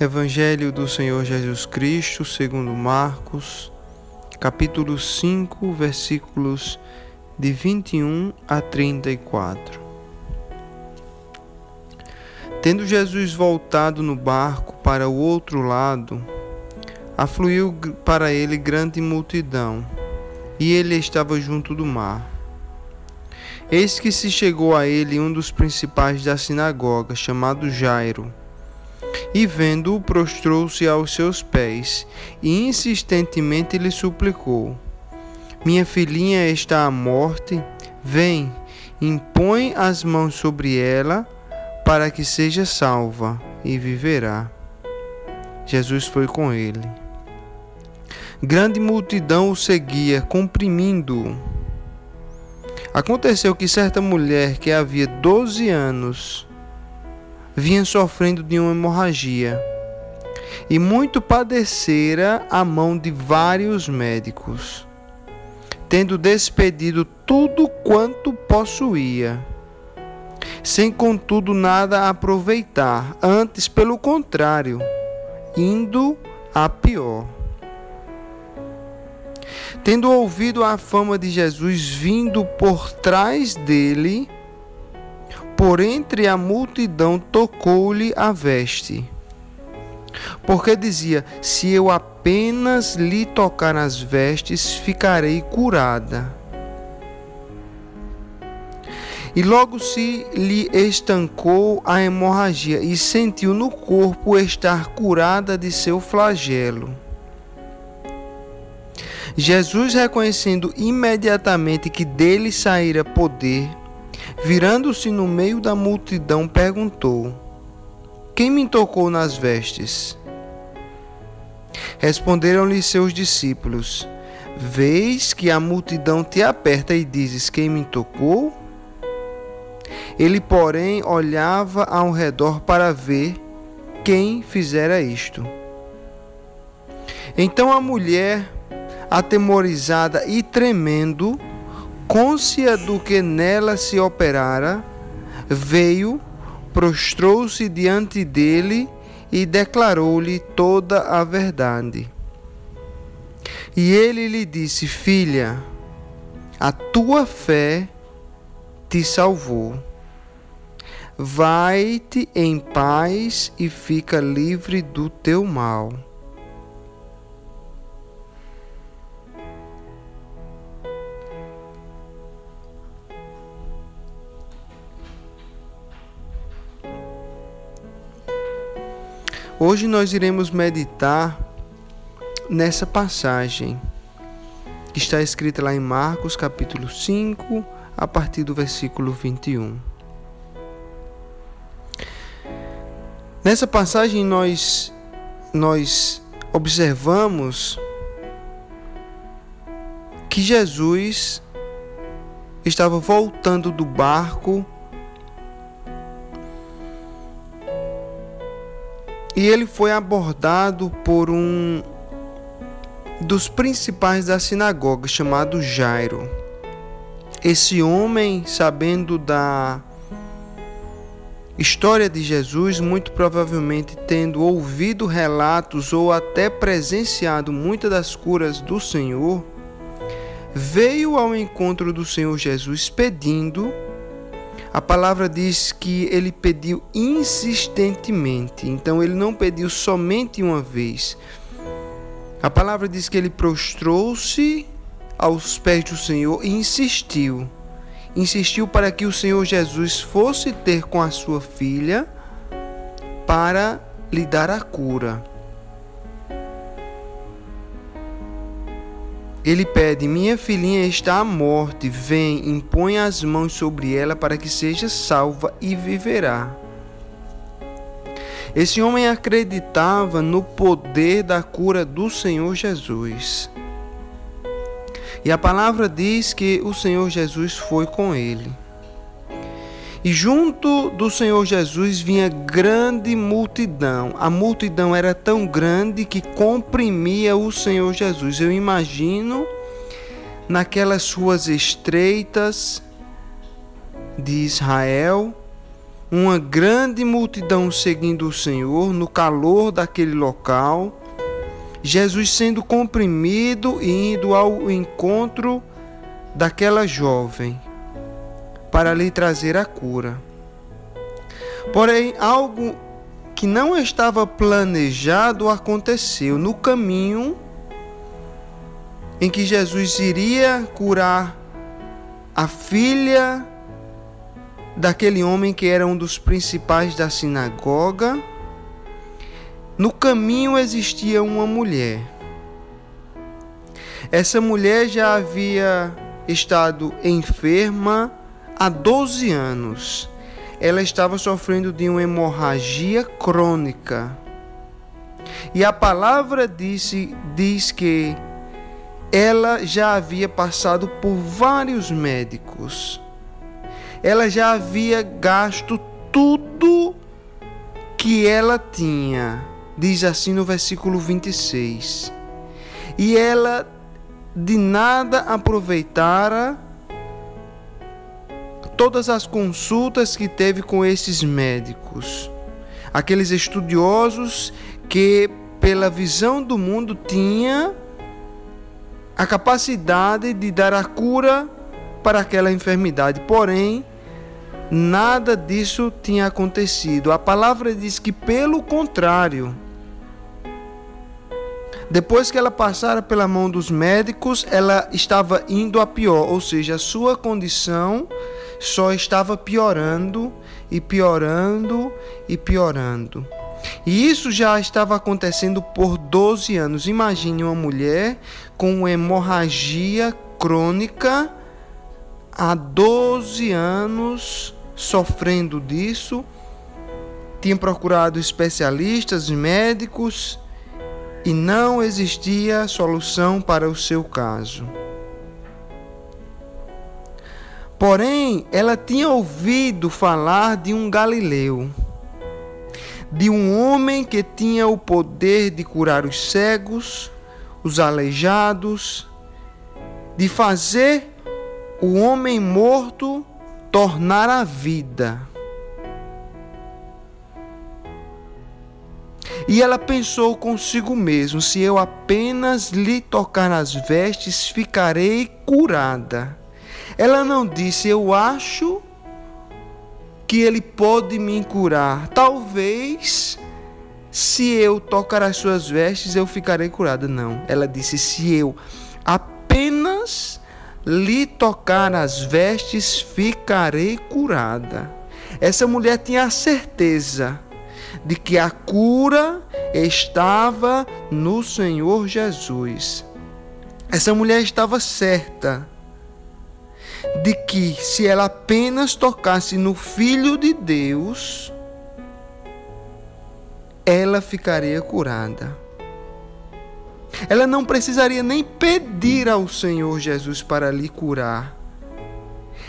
Evangelho do Senhor Jesus Cristo, segundo Marcos, capítulo 5, versículos de 21 a 34. Tendo Jesus voltado no barco para o outro lado, afluiu para ele grande multidão, e ele estava junto do mar. Eis que se chegou a ele um dos principais da sinagoga, chamado Jairo e vendo-o, prostrou-se aos seus pés e insistentemente lhe suplicou: Minha filhinha está à morte, vem, impõe as mãos sobre ela, para que seja salva e viverá. Jesus foi com ele. Grande multidão o seguia, comprimindo-o. Aconteceu que certa mulher que havia doze anos vinha sofrendo de uma hemorragia e muito padecera a mão de vários médicos, tendo despedido tudo quanto possuía, sem contudo nada aproveitar, antes pelo contrário, indo a pior. Tendo ouvido a fama de Jesus vindo por trás dele, por entre a multidão tocou-lhe a veste. Porque dizia: Se eu apenas lhe tocar nas vestes, ficarei curada. E logo se lhe estancou a hemorragia e sentiu no corpo estar curada de seu flagelo. Jesus, reconhecendo imediatamente que dele saíra poder, Virando-se no meio da multidão, perguntou: Quem me tocou nas vestes? Responderam-lhe seus discípulos: Vês que a multidão te aperta e dizes: Quem me tocou? Ele, porém, olhava ao redor para ver quem fizera isto. Então a mulher, atemorizada e tremendo, côncia do que nela se operara, veio, prostrou-se diante dele e declarou-lhe toda a verdade. E ele lhe disse: Filha, a tua fé te salvou. Vai-te em paz e fica livre do teu mal. Hoje nós iremos meditar nessa passagem que está escrita lá em Marcos capítulo 5, a partir do versículo 21. Nessa passagem nós nós observamos que Jesus estava voltando do barco E ele foi abordado por um dos principais da sinagoga, chamado Jairo. Esse homem, sabendo da história de Jesus, muito provavelmente tendo ouvido relatos ou até presenciado muitas das curas do Senhor, veio ao encontro do Senhor Jesus pedindo a palavra diz que ele pediu insistentemente, então ele não pediu somente uma vez. A palavra diz que ele prostrou-se aos pés do Senhor e insistiu. Insistiu para que o Senhor Jesus fosse ter com a sua filha para lhe dar a cura. Ele pede: Minha filhinha está à morte, vem, impõe as mãos sobre ela para que seja salva e viverá. Esse homem acreditava no poder da cura do Senhor Jesus. E a palavra diz que o Senhor Jesus foi com ele. E junto do Senhor Jesus vinha grande multidão. A multidão era tão grande que comprimia o Senhor Jesus. Eu imagino naquelas ruas estreitas de Israel, uma grande multidão seguindo o Senhor no calor daquele local, Jesus sendo comprimido e indo ao encontro daquela jovem para lhe trazer a cura. Porém, algo que não estava planejado aconteceu no caminho em que Jesus iria curar a filha daquele homem que era um dos principais da sinagoga. No caminho existia uma mulher. Essa mulher já havia estado enferma há 12 anos. Ela estava sofrendo de uma hemorragia crônica. E a palavra disse, diz que ela já havia passado por vários médicos ela já havia gasto tudo que ela tinha, diz assim no versículo 26. E ela de nada aproveitara todas as consultas que teve com esses médicos, aqueles estudiosos que, pela visão do mundo, tinha a capacidade de dar a cura para aquela enfermidade. Porém, nada disso tinha acontecido. A palavra diz que, pelo contrário, depois que ela passara pela mão dos médicos, ela estava indo a pior, ou seja, a sua condição só estava piorando e piorando e piorando. E isso já estava acontecendo por 12 anos. Imagine uma mulher com hemorragia crônica há 12 anos sofrendo disso, tinha procurado especialistas, médicos e não existia solução para o seu caso. Porém, ela tinha ouvido falar de um galileu, de um homem que tinha o poder de curar os cegos, os aleijados, de fazer o homem morto tornar a vida. E ela pensou consigo mesmo: se eu apenas lhe tocar nas vestes, ficarei curada. Ela não disse: eu acho que ele pode me curar. Talvez, se eu tocar as suas vestes, eu ficarei curada. Não. Ela disse: se eu apenas lhe tocar as vestes, ficarei curada. Essa mulher tinha a certeza de que a cura estava no Senhor Jesus. Essa mulher estava certa de que se ela apenas tocasse no Filho de Deus, ela ficaria curada. Ela não precisaria nem pedir ao Senhor Jesus para lhe curar.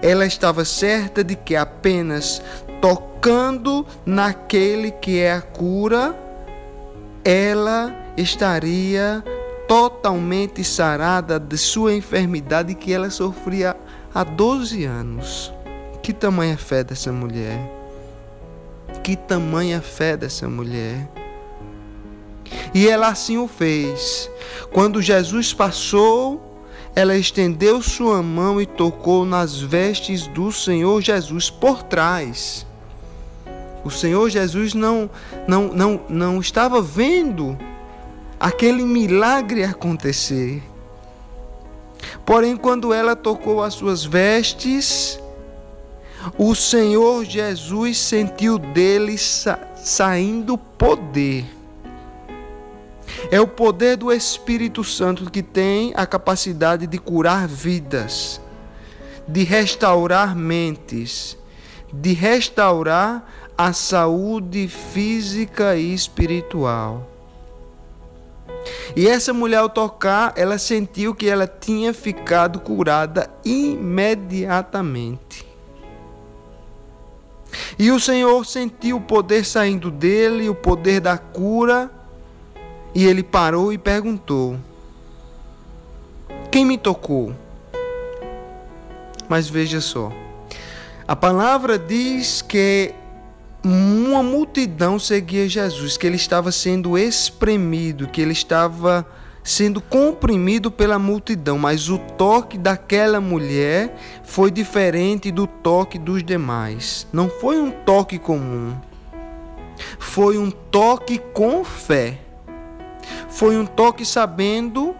Ela estava certa de que apenas tocando naquele que é a cura, ela estaria totalmente sarada de sua enfermidade que ela sofria há 12 anos. Que tamanha fé dessa mulher! Que tamanha fé dessa mulher! E ela assim o fez. Quando Jesus passou, ela estendeu sua mão e tocou nas vestes do Senhor Jesus por trás. O Senhor Jesus não, não, não, não estava vendo aquele milagre acontecer. Porém, quando ela tocou as suas vestes, o Senhor Jesus sentiu dele sa saindo poder. É o poder do Espírito Santo que tem a capacidade de curar vidas, de restaurar mentes, de restaurar a saúde física e espiritual. E essa mulher, ao tocar, ela sentiu que ela tinha ficado curada imediatamente. E o Senhor sentiu o poder saindo dele, o poder da cura e ele parou e perguntou: Quem me tocou? Mas veja só, a palavra diz que uma multidão seguia Jesus, que ele estava sendo espremido, que ele estava sendo comprimido pela multidão, mas o toque daquela mulher foi diferente do toque dos demais. Não foi um toque comum. Foi um toque com fé. Foi um toque sabendo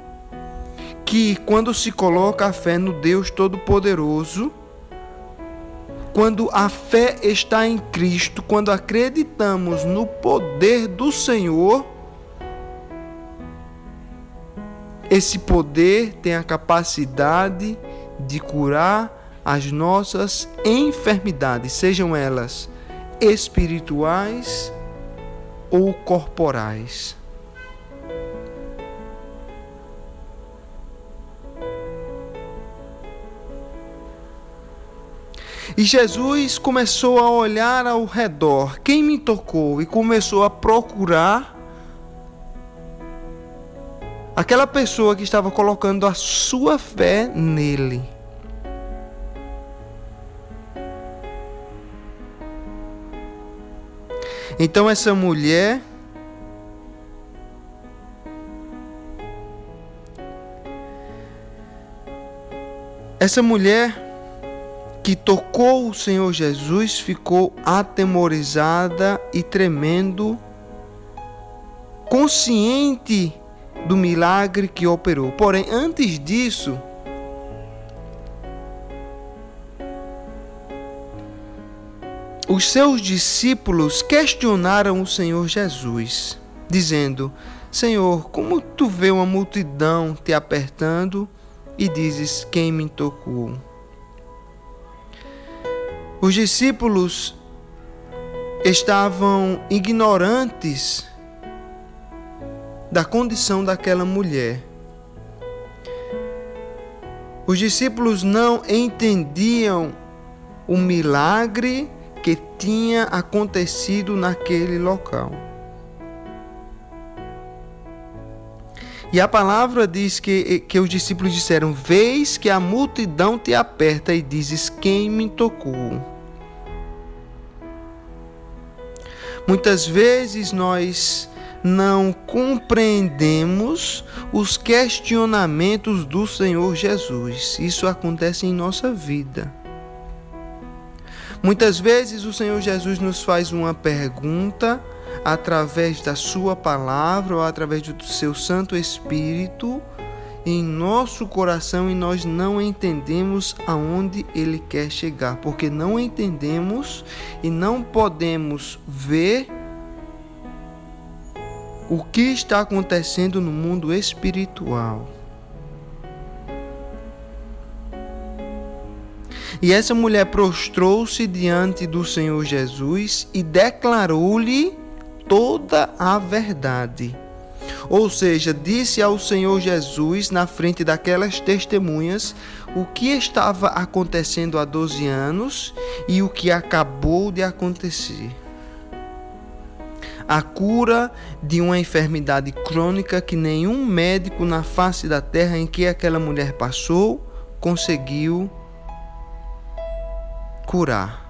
que quando se coloca a fé no Deus Todo-Poderoso, quando a fé está em Cristo, quando acreditamos no poder do Senhor, esse poder tem a capacidade de curar as nossas enfermidades, sejam elas espirituais ou corporais. E Jesus começou a olhar ao redor, quem me tocou, e começou a procurar aquela pessoa que estava colocando a sua fé nele. Então essa mulher essa mulher que tocou o Senhor Jesus ficou atemorizada e tremendo, consciente do milagre que operou. Porém, antes disso, os seus discípulos questionaram o Senhor Jesus, dizendo: Senhor, como tu vê uma multidão te apertando e dizes: Quem me tocou? Os discípulos estavam ignorantes da condição daquela mulher. Os discípulos não entendiam o milagre que tinha acontecido naquele local. E a palavra diz que, que os discípulos disseram: Vês que a multidão te aperta e dizes: Quem me tocou? Muitas vezes nós não compreendemos os questionamentos do Senhor Jesus. Isso acontece em nossa vida. Muitas vezes o Senhor Jesus nos faz uma pergunta através da Sua palavra ou através do Seu Santo Espírito em nosso coração e nós não entendemos aonde Ele quer chegar, porque não entendemos e não podemos ver o que está acontecendo no mundo espiritual. E essa mulher prostrou-se diante do Senhor Jesus e declarou-lhe toda a verdade. Ou seja, disse ao Senhor Jesus, na frente daquelas testemunhas, o que estava acontecendo há 12 anos e o que acabou de acontecer. A cura de uma enfermidade crônica que nenhum médico na face da terra em que aquela mulher passou conseguiu curar.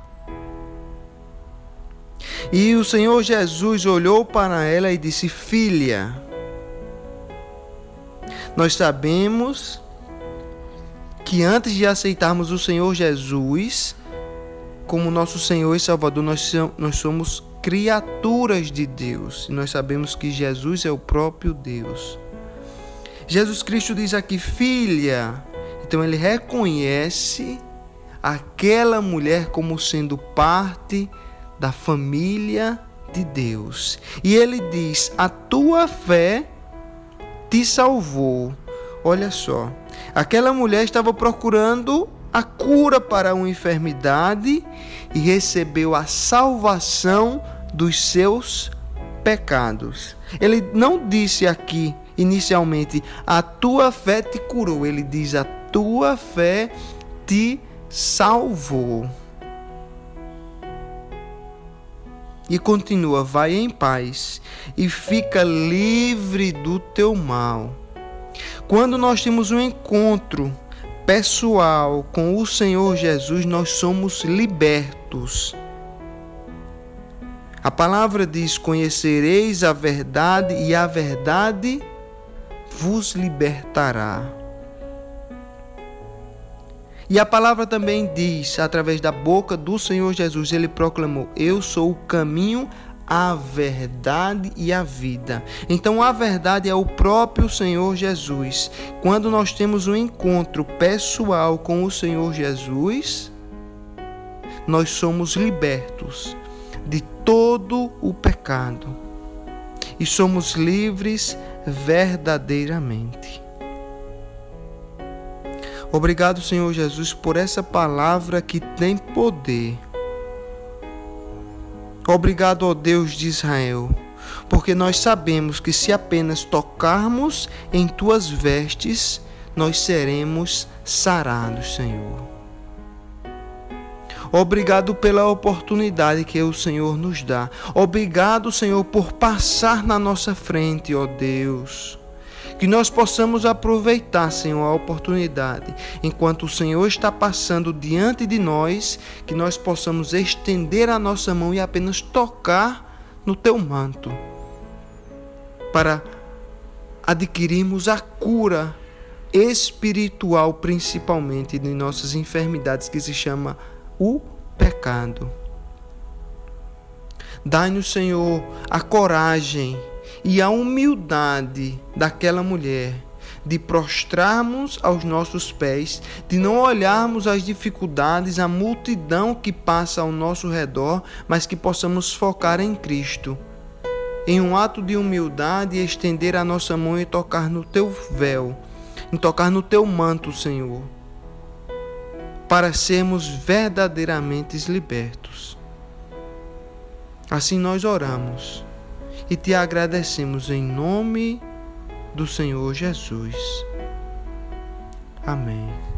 E o Senhor Jesus olhou para ela e disse: Filha, nós sabemos que antes de aceitarmos o Senhor Jesus como nosso Senhor e Salvador, nós, somos criaturas de Deus. E nós sabemos que Jesus é o próprio Deus. Jesus Cristo diz aqui, filha. Então ele reconhece aquela mulher como sendo parte da família de Deus. E ele diz: A tua fé te salvou. Olha só, aquela mulher estava procurando a cura para uma enfermidade e recebeu a salvação dos seus pecados. Ele não disse aqui inicialmente: A tua fé te curou. Ele diz: A tua fé te salvou. E continua: vai em paz e fica livre do teu mal. Quando nós temos um encontro pessoal com o Senhor Jesus, nós somos libertos. A palavra diz: Conhecereis a verdade, e a verdade vos libertará. E a palavra também diz, através da boca do Senhor Jesus, ele proclamou: Eu sou o caminho, a verdade e a vida. Então a verdade é o próprio Senhor Jesus. Quando nós temos um encontro pessoal com o Senhor Jesus, nós somos libertos de todo o pecado e somos livres verdadeiramente. Obrigado, Senhor Jesus, por essa palavra que tem poder Obrigado, ó Deus de Israel, porque nós sabemos que se apenas tocarmos em tuas vestes, nós seremos sarados, Senhor. Obrigado pela oportunidade que o Senhor nos dá. Obrigado, Senhor, por passar na nossa frente, ó Deus. Que nós possamos aproveitar, Senhor, a oportunidade, enquanto o Senhor está passando diante de nós, que nós possamos estender a nossa mão e apenas tocar no teu manto, para adquirirmos a cura espiritual, principalmente de nossas enfermidades, que se chama o pecado. Dai-nos, Senhor, a coragem e a humildade daquela mulher de prostrarmos aos nossos pés, de não olharmos as dificuldades, a multidão que passa ao nosso redor, mas que possamos focar em Cristo. Em um ato de humildade, estender a nossa mão e tocar no teu véu, em tocar no teu manto, Senhor, para sermos verdadeiramente libertos. Assim nós oramos e te agradecemos em nome do Senhor Jesus. Amém.